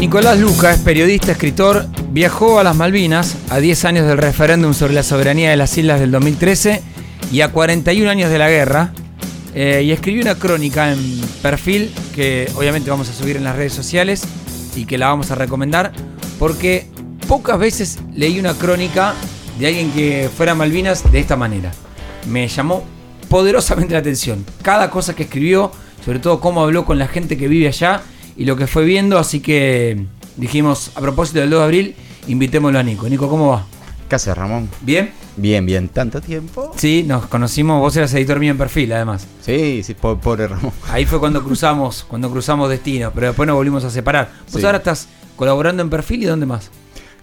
Nicolás Luca es periodista, escritor, viajó a las Malvinas a 10 años del referéndum sobre la soberanía de las islas del 2013 y a 41 años de la guerra. eh, y escribió una crónica en perfil que obviamente vamos a subir en las redes sociales y que la vamos a recomendar porque pocas veces leí una crónica de alguien que fuera a Malvinas de esta manera. Me llamó poderosamente la atención. Cada cosa que escribió, sobre todo cómo habló con la gente que vive allá y lo que fue viendo, así que dijimos, a propósito del 2 de abril, invitémoslo a Nico. Nico, ¿cómo va? ¿Qué haces, Ramón? ¿Bien? Bien, bien. ¿Tanto tiempo? Sí, nos conocimos, vos eras editor mío en perfil, además. Sí, sí, po- pobre Ramón. Ahí fue cuando cruzamos, cuando cruzamos destinos, pero después nos volvimos a separar. Vos Sí. ahora estás colaborando en perfil y dónde más?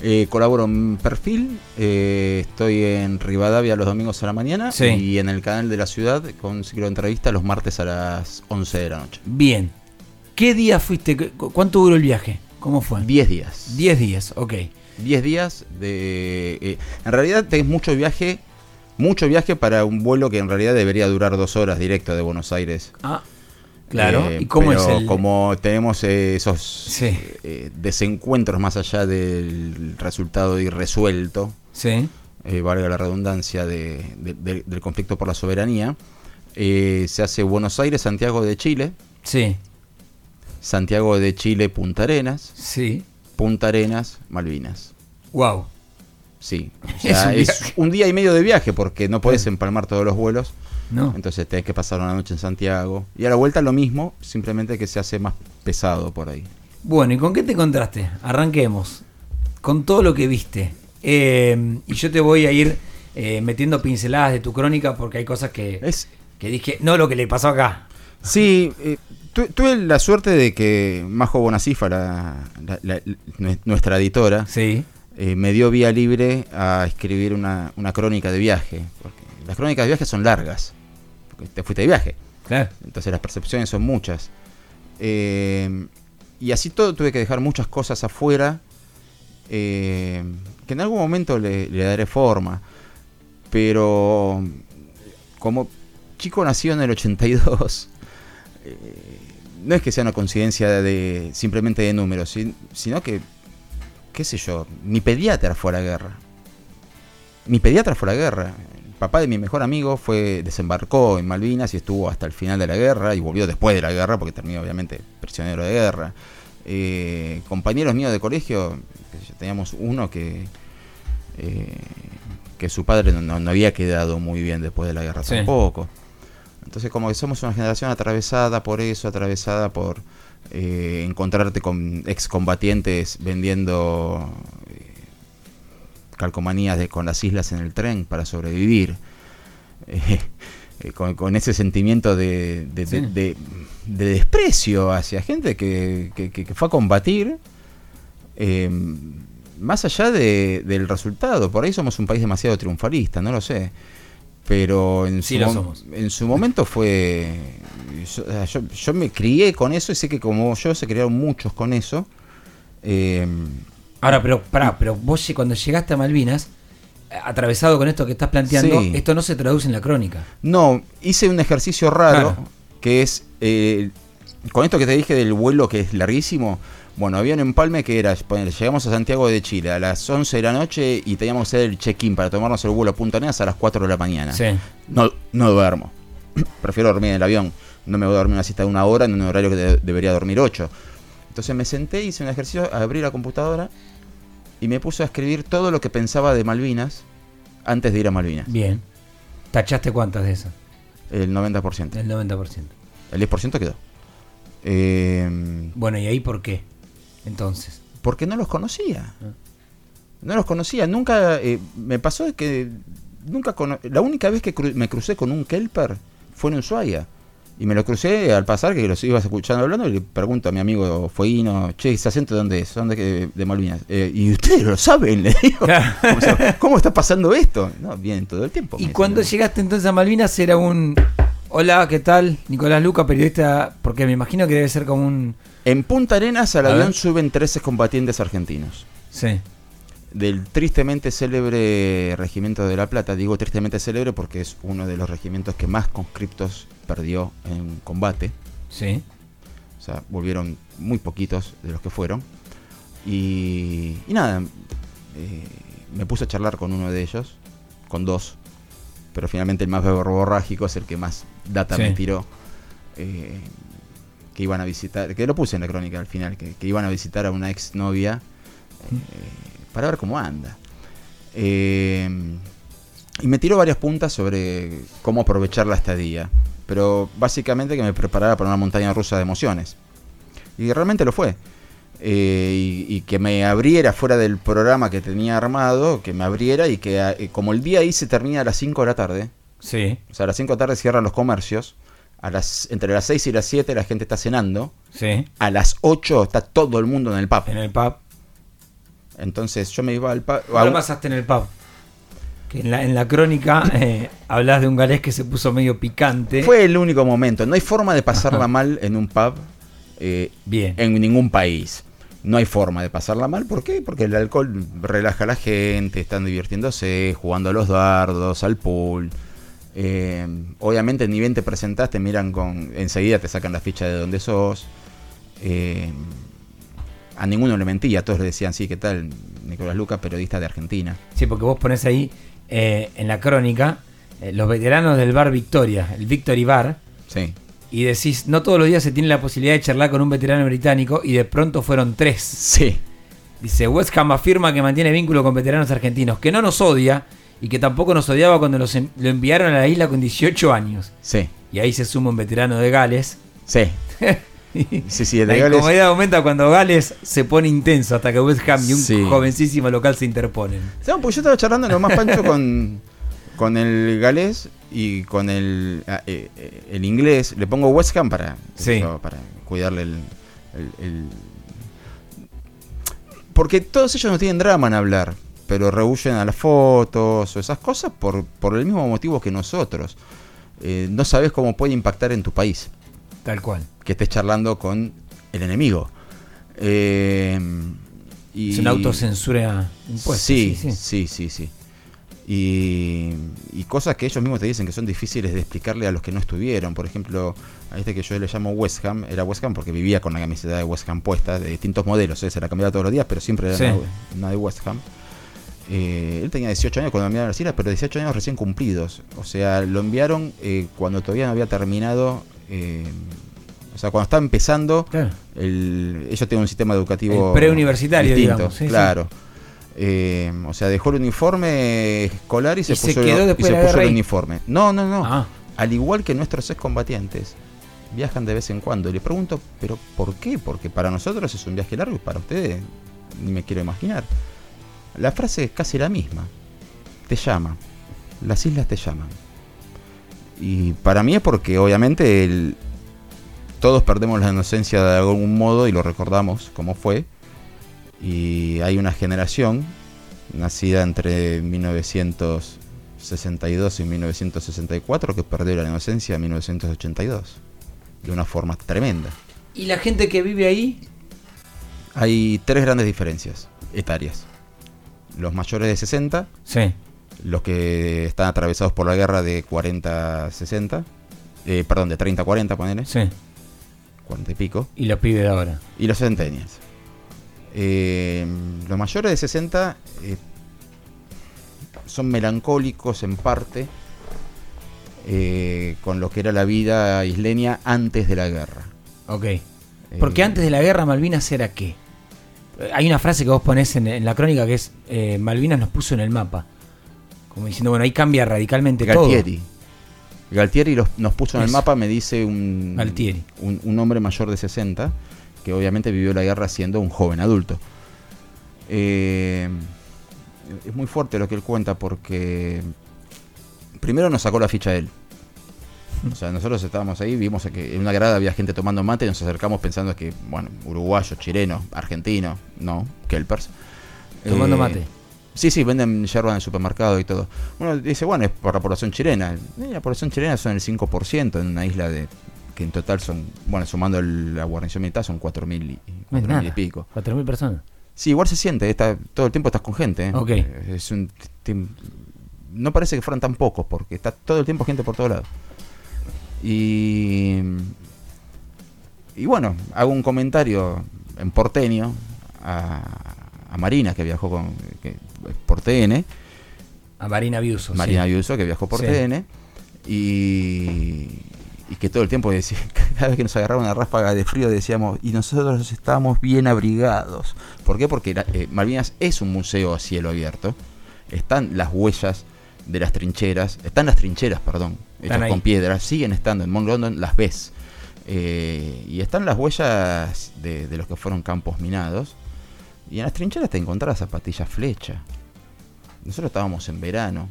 Eh, colaboro en Perfil, eh, estoy en Rivadavia los domingos a la mañana Sí. y en el canal de la ciudad con ciclo de entrevistas los martes a las 11 de la noche. Bien. ¿Qué día fuiste? ¿Cu- ¿Cuánto duró el viaje? ¿Cómo fue? 10 días. 10 días, ok. 10 días de... eh, en realidad tenés mucho viaje, mucho viaje para un vuelo que en realidad debería durar dos horas directo de Buenos Aires. Ah, claro. Eh, ¿Y cómo es pero el...? Como tenemos eh, esos Sí. desencuentros más allá del resultado irresuelto, Sí. valga la redundancia, de- de- de- del conflicto por la soberanía, se hace Buenos Aires, Santiago de Chile, Sí. Santiago de Chile, Punta Arenas, Sí. Punta Arenas, Malvinas. Wow. Sí, o Es un es, viaje. un día y medio de viaje porque no podés empalmar todos los vuelos, ¿No? entonces tenés que pasar una noche en Santiago. Y a la vuelta lo mismo, simplemente que se hace más pesado por ahí. Bueno, ¿y con qué te encontraste? Arranquemos. Con todo lo que viste. Eh, y yo te voy a ir eh, metiendo pinceladas de tu crónica porque hay cosas que, Es, que dije, no lo que le pasó acá. Sí, eh, tu- tuve la suerte de que Majo Bonacifa, la, la- la- nue- nuestra editora, Sí. eh, me dio vía libre a escribir una, una crónica de viaje. Porque las crónicas de viaje son largas, porque te fuiste de viaje, Claro. entonces las percepciones son muchas. Eh, y así todo tuve que dejar muchas cosas afuera, eh, que en algún momento le, le daré forma. Pero como chico nacido en el 82, eh, no es que sea una coincidencia de simplemente de números, sin- sino que, qué sé yo, mi pediatra fue a la guerra. Mi pediatra fue a la guerra. El papá de mi mejor amigo fue desembarcó en Malvinas y estuvo hasta el final de la guerra y volvió después de la guerra porque terminó obviamente prisionero de guerra. Eh, compañeros míos de colegio, teníamos uno que eh, que su padre no, no- no había quedado muy bien después de la guerra Sí. tampoco. Entonces como que somos una generación atravesada por eso, atravesada por eh, encontrarte con excombatientes vendiendo eh, calcomanías de, con las islas en el tren para sobrevivir. Eh, con, con ese sentimiento de, de- de- Sí. de- de desprecio hacia gente que, que- fue a combatir, más allá de- del resultado. Por ahí somos un país demasiado triunfalista, no lo sé. Pero en, Sí su, somos. en su momento fue... Yo, yo- yo me crié con eso y sé que como yo se criaron muchos con eso. eh, Ahora, pero pará, pero vos cuando llegaste a Malvinas, atravesado con esto que estás planteando, Sí. esto no se traduce en la crónica. No, hice un ejercicio raro, Claro. que es, eh, con esto que te dije del vuelo que es larguísimo, bueno, había un empalme que era, llegamos a Santiago de Chile a las 11 de la noche y teníamos que hacer el check-in para tomarnos el vuelo a Punta Arenas a las 4 de la mañana. Sí. No, no duermo. Prefiero dormir en el avión. No me voy a dormir una siesta de una hora en un horario que de- debería dormir 8. Entonces me senté, hice un ejercicio, abrí la computadora y me puse a escribir todo lo que pensaba de Malvinas antes de ir a Malvinas. Bien. ¿Tachaste cuántas de esas? El 90%. El 90%. El 10% quedó. Eh, Bueno, ¿y ahí por qué? Entonces. porque no los conocía. Ah. No los conocía. Nunca. eh, me pasó que. Nunca. cono- la única vez que cru- me crucé con un Kelper fue en Ushuaia. Y me lo crucé al pasar, que los ibas escuchando hablando, y le pregunto a mi amigo Fueguino, che, ¿ese acento de dónde es? ¿Dónde que- de Malvinas? Eh, y ustedes lo saben, le digo. ¿Cómo, está pasando esto? No, bien, todo el tiempo. Y cuando llegaste entonces a Malvinas era un... Hola, ¿qué tal? Nicolás Luca, periodista, porque me imagino que debe ser como un... En Punta Arenas al A avión ver. suben 13 combatientes argentinos. Sí. del tristemente célebre Regimiento de la Plata. Digo tristemente célebre porque es uno de los regimientos que más conscriptos perdió en combate. Sí. O sea, volvieron muy poquitos de los que fueron. Y, y nada, eh, me puse a charlar con uno de ellos, con dos, pero finalmente el más verborrágico es el que más data Sí. me tiró. eh, que iban a visitar, que lo puse en la crónica al final, que, que iban a visitar a una ex novia para ver cómo anda. Eh, y me tiró varias puntas sobre cómo aprovechar la estadía, pero básicamente que me preparara para una montaña rusa de emociones. Y realmente lo fue. Eh, y, y que me abriera fuera del programa que tenía armado, que me abriera y que eh, como el día ahí se termina a las 5 de la tarde, Sí, o sea, a las 5 de la tarde cierran los comercios, a las, entre las 6 y las 7 la gente está cenando, sí. a las 8 está todo el mundo en el pub. En el pub. Entonces yo me iba al pub. ¿Cómo lo pasaste en el pub? Que en la, en la crónica eh, hablas de un galés que se puso medio picante. Fue el único momento. No hay forma de pasarla Ajá. mal en un pub eh, Bien. en ningún país. No hay forma de pasarla mal. ¿Por qué? Porque el alcohol relaja a la gente, están divirtiéndose, jugando a los dardos, al pool. Eh, obviamente ni bien te presentás, te miran con... Enseguida te sacan la ficha de dónde sos. Eh, a ninguno le mentía, todos le decían, sí, ¿qué tal? Nicolás Lucas, periodista de Argentina. Sí, porque vos pones ahí eh, en la crónica los veteranos del bar Victoria, el Victory Bar, Sí. y decís, no todos los días se tiene la posibilidad de charlar con un veterano británico, y de pronto fueron tres. Sí. Dice, West Ham afirma que mantiene vínculo con veteranos argentinos, que no nos odia y que tampoco nos odiaba cuando los en- lo enviaron a la isla con 18 años. Sí. Y ahí se suma un veterano de Gales. Sí. Sí, sí, el la de Gales- incomodidad aumenta cuando Gales se pone intenso hasta que West Ham y un Sí. jovencísimo local se interponen. No, pues yo estaba charlando lo más pancho con, con el galés y con el, ah, eh, eh, el inglés. Le pongo West Ham para, Sí. para cuidarle el, el- el- Porque todos ellos no tienen drama en hablar, pero rehuyen a las fotos o esas cosas por, por el mismo motivo que nosotros. Eh, no sabes cómo puede impactar en tu país Tal cual. que estés charlando con el enemigo. Eh, y- Es una autocensura impuesta. Sí, sí, sí, sí. Y, y cosas que ellos mismos te dicen que son difíciles de explicarle a los que no estuvieron. Por ejemplo, a este que yo le llamo West Ham, era West Ham porque vivía con la camiseta de West Ham puesta, de distintos modelos, ¿eh? se la cambiaba todos los días, pero siempre era Sí. una, una de West Ham. Eh, él tenía 18 años cuando enviaron a islas, pero 18 años recién cumplidos. O sea, lo enviaron eh, cuando todavía no había terminado. eh, o sea, cuando estaba empezando Claro. el, ellos tienen un sistema educativo El preuniversitario, distinto, sí, claro. Eh, o sea, dejó el uniforme escolar y se ¿Y se puso, quedó y después se puso el uniforme. No, no, no. Ah, Al igual que nuestros excombatientes, viajan de vez en cuando. Y le pregunto, ¿pero por qué? Porque para nosotros es un viaje largo y para ustedes ni me quiero imaginar. La frase es casi la misma. Te llama. Las islas te llaman. Y para mí es porque obviamente el- todos perdemos la inocencia de algún modo y lo recordamos como fue. Y hay una generación nacida entre 1962 y 1964 que perdió la inocencia en 1982. De una forma tremenda. ¿Y la gente que vive ahí? Hay tres grandes diferencias etarias. Los mayores de 60, Sí. los que están atravesados por la guerra de 40 a 60, eh, perdón, de 30 a 40, ponele, Sí. 40 y pico, Y los pibes de ahora. y los centenias. Eh, los mayores de 60 eh, son melancólicos en parte eh, con lo que era la vida isleña antes de la guerra. Ok. Porque Eh, antes de la guerra, Malvinas era qué? Eh, Hay una frase que vos ponés en, en la crónica que es: eh, Malvinas nos puso en el mapa. Como diciendo, bueno, ahí cambia radicalmente Galtieri. Galtieri los- nos puso en el mapa, me dice un, Galtieri. un, un hombre mayor de 60, que obviamente vivió la guerra siendo un joven adulto. Eh, es muy fuerte lo que él cuenta porque primero nos sacó la ficha él. O sea, nosotros estábamos ahí, vimos que en una grada había gente tomando mate y nos acercamos pensando que, bueno, uruguayo, chileno, argentino, no, kelpers. Tomando Eh, mate. Sí, sí, venden yerba en el supermercado y todo. Uno dice, bueno, es por la población chilena. La población chilena son el 5% en una isla de que en total son, bueno, sumando el- la guarnición militar son 4.000 y, No es 4.000 y pico. 4.000 personas. Sí, igual se siente, está, todo el tiempo estás con gente. ¿eh? Ok. Eh, Es un, no parece que fueran tan pocos porque está todo el tiempo gente por todos lados. Y, y bueno, hago un comentario en porteño a, Marina, que viajó con, por TN. A Marina Biuso. Marina Biuso, que viajó por TN. Y, y que todo el tiempo decía, cada vez que nos agarraba una ráfaga de frío decíamos, y nosotros estábamos bien abrigados. ¿Por qué? Porque eh, Malvinas es un museo a cielo abierto. Están las huellas de las trincheras, están las trincheras, perdón, hechas con piedras, siguen estando en Mount London, las ves. Eh, y están las huellas de, los que fueron campos minados. Y en las trincheras te encontrás zapatillas flecha. Nosotros estábamos en verano,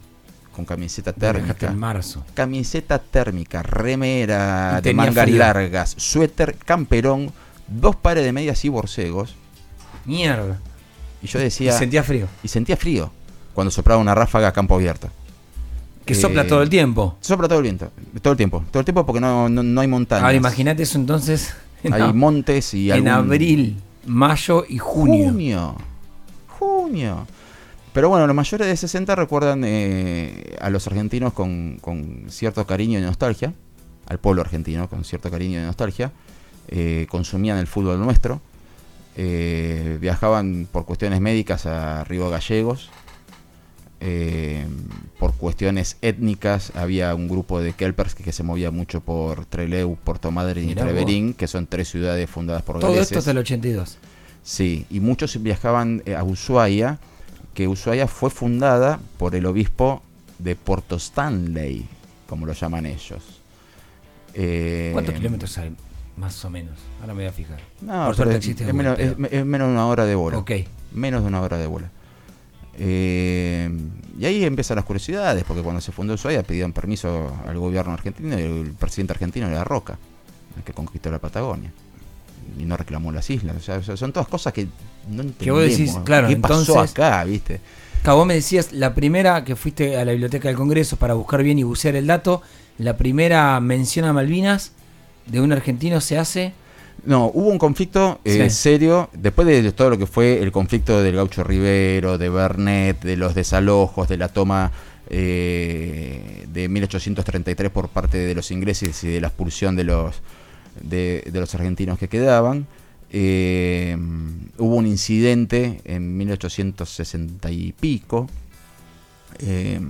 con camiseta térmica. En marzo. Camiseta térmica, remera de mangas largas, suéter, camperón, dos pares de medias y borcegos. Mierda. Y yo decía. Y sentía frío. Y sentía frío cuando soplaba una ráfaga a campo abierto. Que sopla todo el tiempo. Sopla todo el viento, todo el tiempo, todo el tiempo porque no, no, hay montañas. Ahora imagínate eso entonces. Hay montes y En abril, mayo y junio. Junio. Junio. Pero bueno, los mayores de 60 recuerdan eh, a los argentinos con, cierto cariño y nostalgia, al pueblo argentino con cierto cariño y nostalgia, eh, consumían el fútbol nuestro, eh, viajaban por cuestiones médicas a Río Gallegos, por cuestiones étnicas había un grupo de Kelpers que, se movía mucho por Trelew, Puerto Madryn y Treverín, que son tres ciudades fundadas por Todo esto es del 82. Sí, y muchos viajaban a Ushuaia, que Ushuaia fue fundada por el obispo de Porto Stanley, como lo llaman ellos. Eh, ¿Cuántos kilómetros hay? Más o menos. Ahora me voy a fijar. No, es, menos, de una hora de vuelo. Ok. Menos de una hora de vuelo. Eh, y ahí empiezan las curiosidades, porque cuando se fundó Ushuaia pidieron permiso al gobierno argentino y el presidente argentino era Roca, el que conquistó la Patagonia y no reclamó las islas. O sea, son todas cosas que no entendemos. vos decís, claro, ¿Qué pasó acá, viste? vos me decías, la primera que fuiste a la biblioteca del Congreso para buscar bien y bucear el dato, la primera mención a Malvinas de un argentino se hace... No, hubo un conflicto eh, serio, después de todo lo que fue el conflicto del gaucho Rivero, de Bernet, de los desalojos, de la toma eh, de 1833 por parte de los ingleses y de la expulsión de los de, los argentinos que quedaban. Eh, hubo un incidente en 1860 y pico. Eh,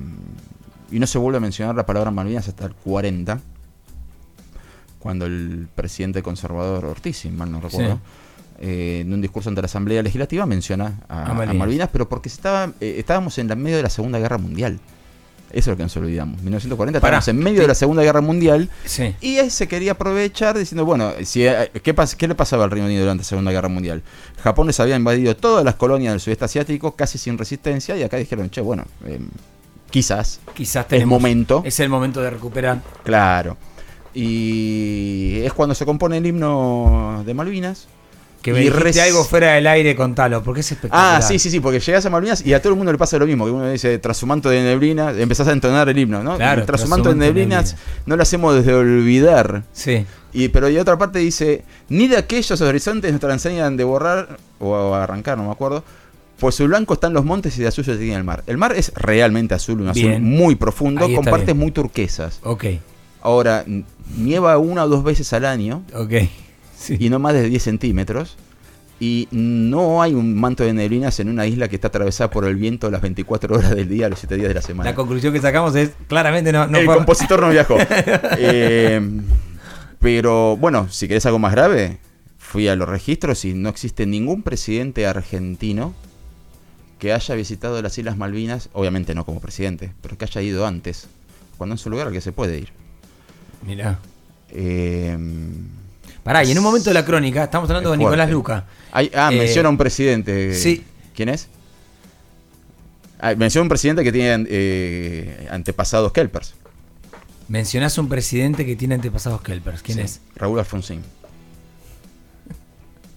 y no se vuelve a mencionar la palabra Malvinas hasta el 40, cuando el presidente conservador Ortiz, si mal no recuerdo, eh, en un discurso ante la Asamblea Legislativa menciona a, Malvinas. pero porque estaba, estábamos en la medio de la Segunda Guerra Mundial. Eso es lo que nos olvidamos. 1940 estábamos en medio de la Segunda Guerra Mundial y él se quería aprovechar diciendo, bueno, si, eh, ¿qué, ¿qué le pasaba al Reino Unido durante la Segunda Guerra Mundial? Japón les había invadido todas las colonias del sudeste asiático casi sin resistencia y acá dijeron, che, bueno, em, quizás, quizás es momento. Es el momento de recuperar. Claro. Y es cuando se compone el himno de Malvinas que me dijiste algo fuera del aire, contalo, porque es espectacular. Ah, sí, sí, sí, porque llegas a Malvinas y a todo el mundo le pasa lo mismo, que uno dice, tras su manto de neblina, empezás a entonar el himno, ¿no? Claro, tras su manto de neblinas no lo hacemos desde olvidar. Sí. Y, pero y otra parte dice, ni de aquellos horizontes nos enseñan de borrar, o arrancar, no me acuerdo, pues su blanco están los montes y de azul se tiene el mar. El mar es realmente azul, un azul muy profundo, con partes muy turquesas. Ok. Ahora, nieva una o dos veces al año. Ok y no más de 10 centímetros. Y no hay un manto de neblinas en una isla que está atravesada por el viento las 24 horas del día, los 7 días de la semana. La conclusión que sacamos es, claramente no... el compositor no viajó. Eh, pero bueno, si querés algo más grave, fui a los registros y no existe ningún presidente argentino que haya visitado las Islas Malvinas, obviamente no como presidente, pero que haya ido antes, cuando es un lugar al que se puede ir. Mira. Eh, Pará, y en un momento de la crónica, estamos hablando de Nicolás Luca. ah, eh, menciona un presidente. Sí. ¿Quién es? Ah, menciona un presidente que tiene eh, antepasados Kelpers. Mencionás un presidente que tiene antepasados Kelpers. ¿Quién es? Raúl Alfonsín.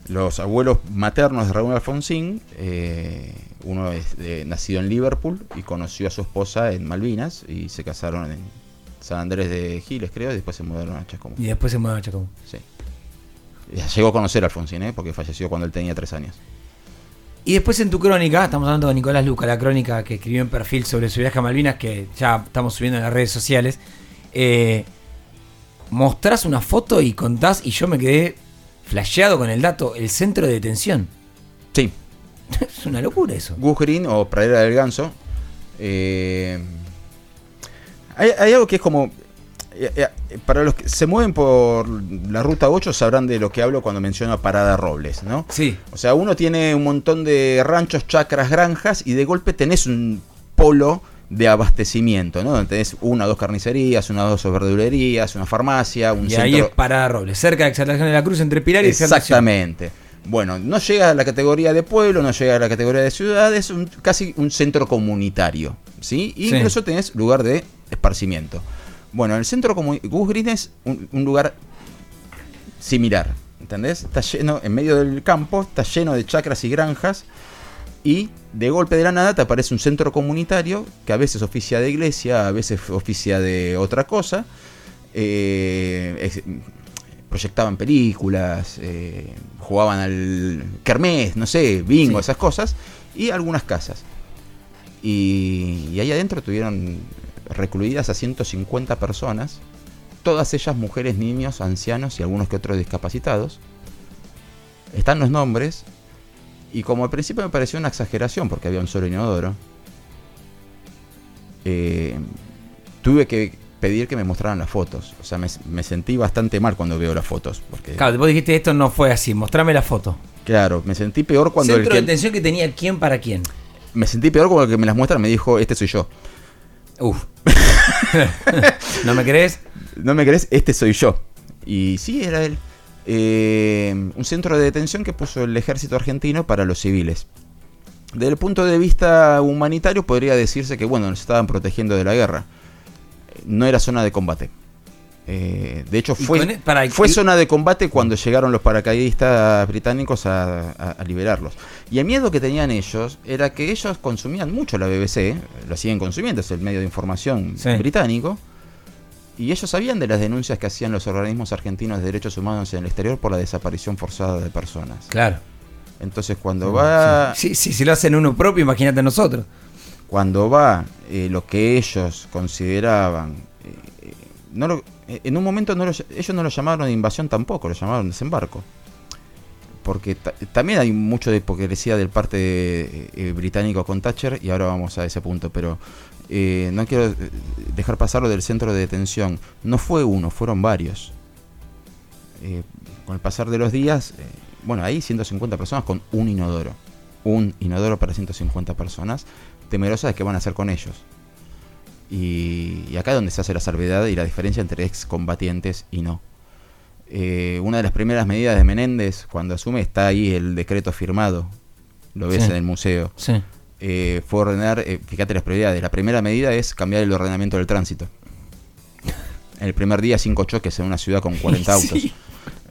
Los abuelos maternos de Raúl Alfonsín, eh, uno es nacido en Liverpool y conoció a su esposa en Malvinas y se casaron en San Andrés de Giles, creo, y después se mudaron a Chacomú. Y después se mudaron a Chacomú. Sí. Llegó a conocer a Alfonsín, ¿eh? porque falleció cuando él tenía tres años. Y después en tu crónica, estamos hablando de Nicolás Luca, la crónica que escribió en perfil sobre su viaje a Malvinas, que ya estamos subiendo en las redes sociales. Eh, mostrás una foto y contás, y yo me quedé flasheado con el dato, el centro de detención. Sí. es una locura eso. Gus Green o Pradera del Ganso. Eh, hay, hay algo que es como. eh, eh, Para los que se mueven por la ruta 8 sabrán de lo que hablo cuando menciono Parada Robles, ¿no? Sí. O sea, uno tiene un montón de ranchos, chacras, granjas y de golpe tenés un polo de abastecimiento, ¿no? Donde tenés una o dos carnicerías, una o dos verdulerías, una farmacia, un Y ahí es. Parada Robles, cerca de Exaltación de la Cruz, entre Pilar y. Exactamente. Bueno, no llega a la categoría de pueblo, no llega a la categoría de ciudad, es un- casi un centro comunitario, ¿sí? Y Sí. incluso tenés lugar de esparcimiento. Bueno, el centro comunitario, Gus Green es un, un lugar similar, ¿entendés? Está lleno, en medio del campo, está lleno de chacras y granjas, y de golpe de la nada te aparece un centro comunitario que a veces oficia de iglesia, a veces oficia de otra cosa. eh, es- proyectaban películas, eh, jugaban al kermés, no sé, bingo, Sí. esas cosas, y algunas casas. Y, y ahí adentro tuvieron recluidas a 150 personas, todas ellas mujeres, niños, ancianos y algunos que otros discapacitados. Están los nombres, y como al principio me pareció una exageración porque había un solo inodoro, eh, tuve que pedir que me mostraran las fotos. O sea, me, me sentí bastante mal cuando veo las fotos. Porque, claro, Claro, vos dijiste esto no fue así, mostrame la foto. me sentí peor cuando el Centro que, de atención que tenía quién para quién. me sentí peor cuando el que me las muestra me dijo, este soy yo. Uf. ¿No me crees? ¿No me crees? Este soy yo. Y sí, era él. Eh, un centro de detención que puso el ejército argentino para los civiles. Desde el punto de vista humanitario podría decirse que, bueno, nos estaban protegiendo de la guerra. No era zona de combate. Eh, de hecho, fue, e- para- fue y- zona de combate cuando llegaron los paracaidistas británicos a, a- a liberarlos. Y el miedo que tenían ellos era que ellos consumían mucho la BBC, lo siguen consumiendo, es el medio de información Sí. británico, y ellos sabían de las denuncias que hacían los organismos argentinos de derechos humanos en el exterior por la desaparición forzada de personas. Claro. Entonces cuando va, Sí, sí, si lo hacen uno propio, imagínate nosotros. cuando va eh, lo que ellos consideraban, eh, no lo- en un momento no lo ll- ellos no lo llamaron invasión tampoco, lo llamaron desembarco. Porque ta- también hay mucho de hipocresía del parte eh, eh, británico con Thatcher y ahora vamos a ese punto, pero eh, no quiero eh, dejar pasar lo del centro de detención. No fue uno, fueron varios. Eh, con el pasar de los días, eh, bueno, ahí 150 personas con un inodoro. Un inodoro para 150 personas, temerosas de qué van a hacer con ellos. Y, y acá es donde se hace la salvedad y la diferencia entre excombatientes y no. Eh, una de las primeras medidas de Menéndez, cuando asume, está ahí el decreto firmado. Lo ves Sí. en el museo. Sí. Eh, fue ordenar, eh, fíjate las prioridades. La primera medida es cambiar el ordenamiento del tránsito. En el primer día, cinco choques en una ciudad con 40 autos. Sí.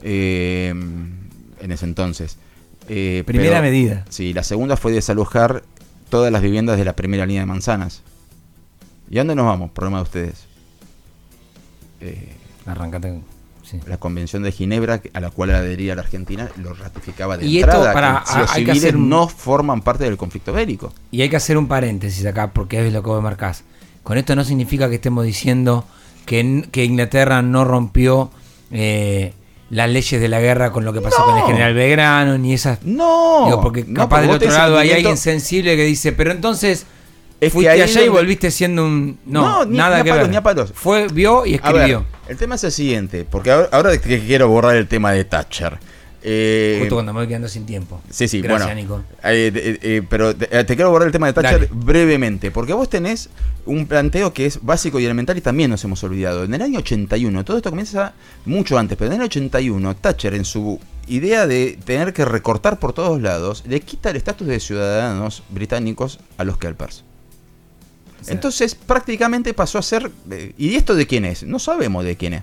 En ese entonces. Primera pero- medida. Sí, la segunda fue desalojar todas las viviendas de la primera línea de manzanas. ¿Y a dónde nos vamos? Problema de ustedes. Eh, Arrancate. Sí. la Convención de Ginebra, a la cual adhería la Argentina, lo ratificaba de Y esto entrada. para- que los hay que civiles hacer un- no forman parte del conflicto bélico. Y hay que hacer un paréntesis acá, porque es lo que vos marcás. Con esto no significa que estemos diciendo que, Inglaterra no rompió eh, las leyes de la guerra con lo que pasó No. con el general Belgrano, ni esas... No, Digo, porque no, capaz del vos otro lado hay alguien sensible que dice, pero entonces Es que fuiste ahí allá y volviste siendo un... No, No, ni- nada ni a que palos, ver. ni a palos. Fue, vio y ver, escribió. el tema es el siguiente, porque ahora, ahora que quiero borrar el tema de Thatcher. Eh, Justo cuando me voy quedando sin tiempo. Sí, sí, Gracias, bueno. Nico. Eh, eh, pero te, te quiero borrar el tema de Thatcher Dale. brevemente, porque vos tenés un planteo que es básico y elemental y también nos hemos olvidado. En el año 81, todo esto comienza mucho antes, pero en el 81, Thatcher en su idea de tener que recortar por todos lados, le quita el estatus de ciudadanos británicos a los Kelpers. Entonces prácticamente pasó a ser... eh, ¿Y esto de quién es? No sabemos de quién es.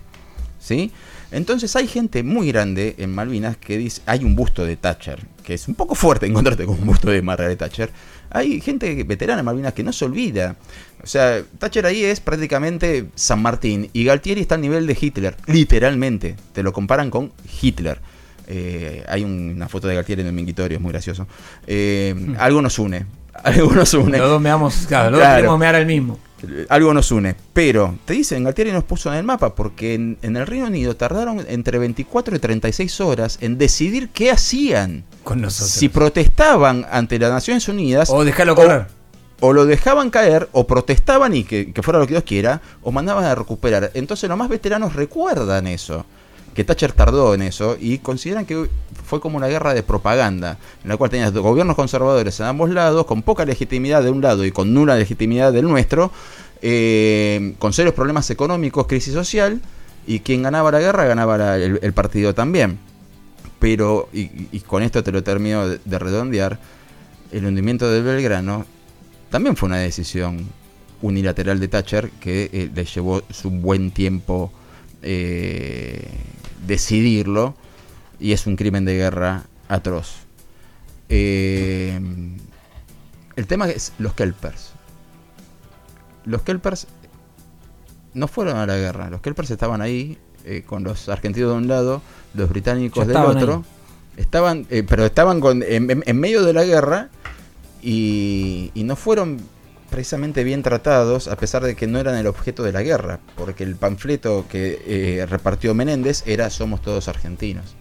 ¿Sí? Entonces hay gente muy grande en Malvinas que dice, hay un busto de Thatcher, que es un poco fuerte encontrarte con un busto de Margaret Thatcher. Hay gente veterana en Malvinas que no se olvida. O sea, Thatcher ahí es prácticamente San Martín y Galtieri está al nivel de Hitler, literalmente. Te lo comparan con Hitler. Eh, hay un- una foto de Galtieri en el minguitorio, es muy gracioso. Eh, Algo nos une. Algo nos une. Los dos meamos, claro, los dos queremos mear al mismo. algo nos une. Pero te dicen, Galtieri nos puso en el mapa porque en, en, el Reino Unido tardaron entre 24 y 36 horas en decidir qué hacían. Con nosotros. Si protestaban ante las Naciones Unidas. O dejarlo correr. O, o, lo dejaban caer, o protestaban y que, que, fuera lo que Dios quiera, o mandaban a recuperar. Entonces los más veteranos recuerdan eso. Que Thatcher tardó en eso y consideran que fue como una guerra de propaganda, en la cual tenías gobiernos conservadores en ambos lados, con poca legitimidad de un lado y con nula legitimidad del nuestro, eh, con serios problemas económicos, crisis social, y quien ganaba la guerra ganaba el, partido también. Pero, y, con esto te lo termino de, de redondear, el hundimiento de Belgrano también fue una decisión unilateral de Thatcher que eh, le llevó su buen tiempo eh, decidirlo y es un crimen de guerra atroz. Eh, el tema es los Kelpers. Los Kelpers no fueron a la guerra. Los Kelpers estaban ahí eh, con los argentinos de un lado, los británicos del otro. Ahí. Estaban, eh, pero estaban con, en, en, medio de la guerra y, y no fueron precisamente bien tratados, a pesar de que no eran el objeto de la guerra, porque el panfleto que eh, repartió Menéndez era Somos todos argentinos.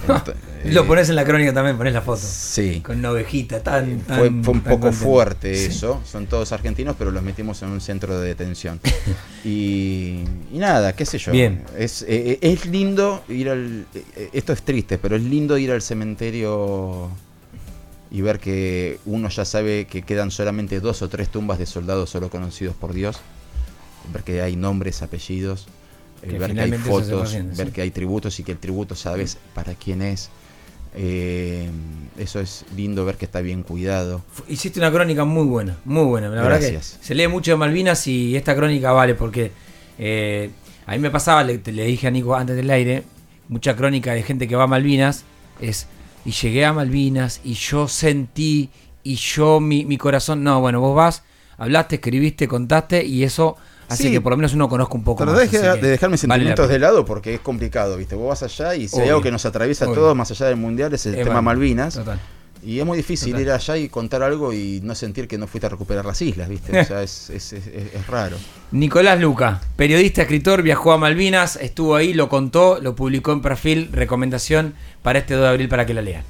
Entonces, lo pones en la crónica también, pones la foto. Sí. Con una ovejita tan. tan fue, fue, un tan poco fuerte Sí. eso. Son todos argentinos, pero los metimos en un centro de detención. y, y, nada, qué sé yo. Bien. Es, eh, es lindo ir al. Eh, esto es triste, pero es lindo ir al cementerio y ver que uno ya sabe que quedan solamente dos o tres tumbas de soldados solo conocidos por Dios. Ver que hay nombres, apellidos. Que ver que hay fotos, ver sí. que hay tributos y que el tributo sabes para quién es. Eh, eso es lindo ver que está bien cuidado. Hiciste una crónica muy buena, muy buena. La verdad Gracias. que se lee mucho de Malvinas y esta crónica vale porque eh, a mí me pasaba, le, le dije a Nico antes del aire, mucha crónica de gente que va a Malvinas es y llegué a Malvinas y yo sentí y yo mi, mi corazón, no, bueno, vos vas, hablaste, escribiste, contaste y eso hace Sí. que por lo menos uno conozca un poco más. de, dejar mis sentimientos de lado porque es complicado, ¿viste? Vos vas allá y si hay algo que nos atraviesa a todos, más allá del mundial, es el Eh, tema Malvinas. Total. Y es muy difícil Total. ir allá y contar algo y no sentir que no fuiste a recuperar las islas, ¿viste? O sea, es, es, es- es- es raro. Nicolás Luca, periodista, escritor, viajó a Malvinas, estuvo ahí, lo contó, lo publicó en perfil, recomendación para este 2 de abril para que la lean.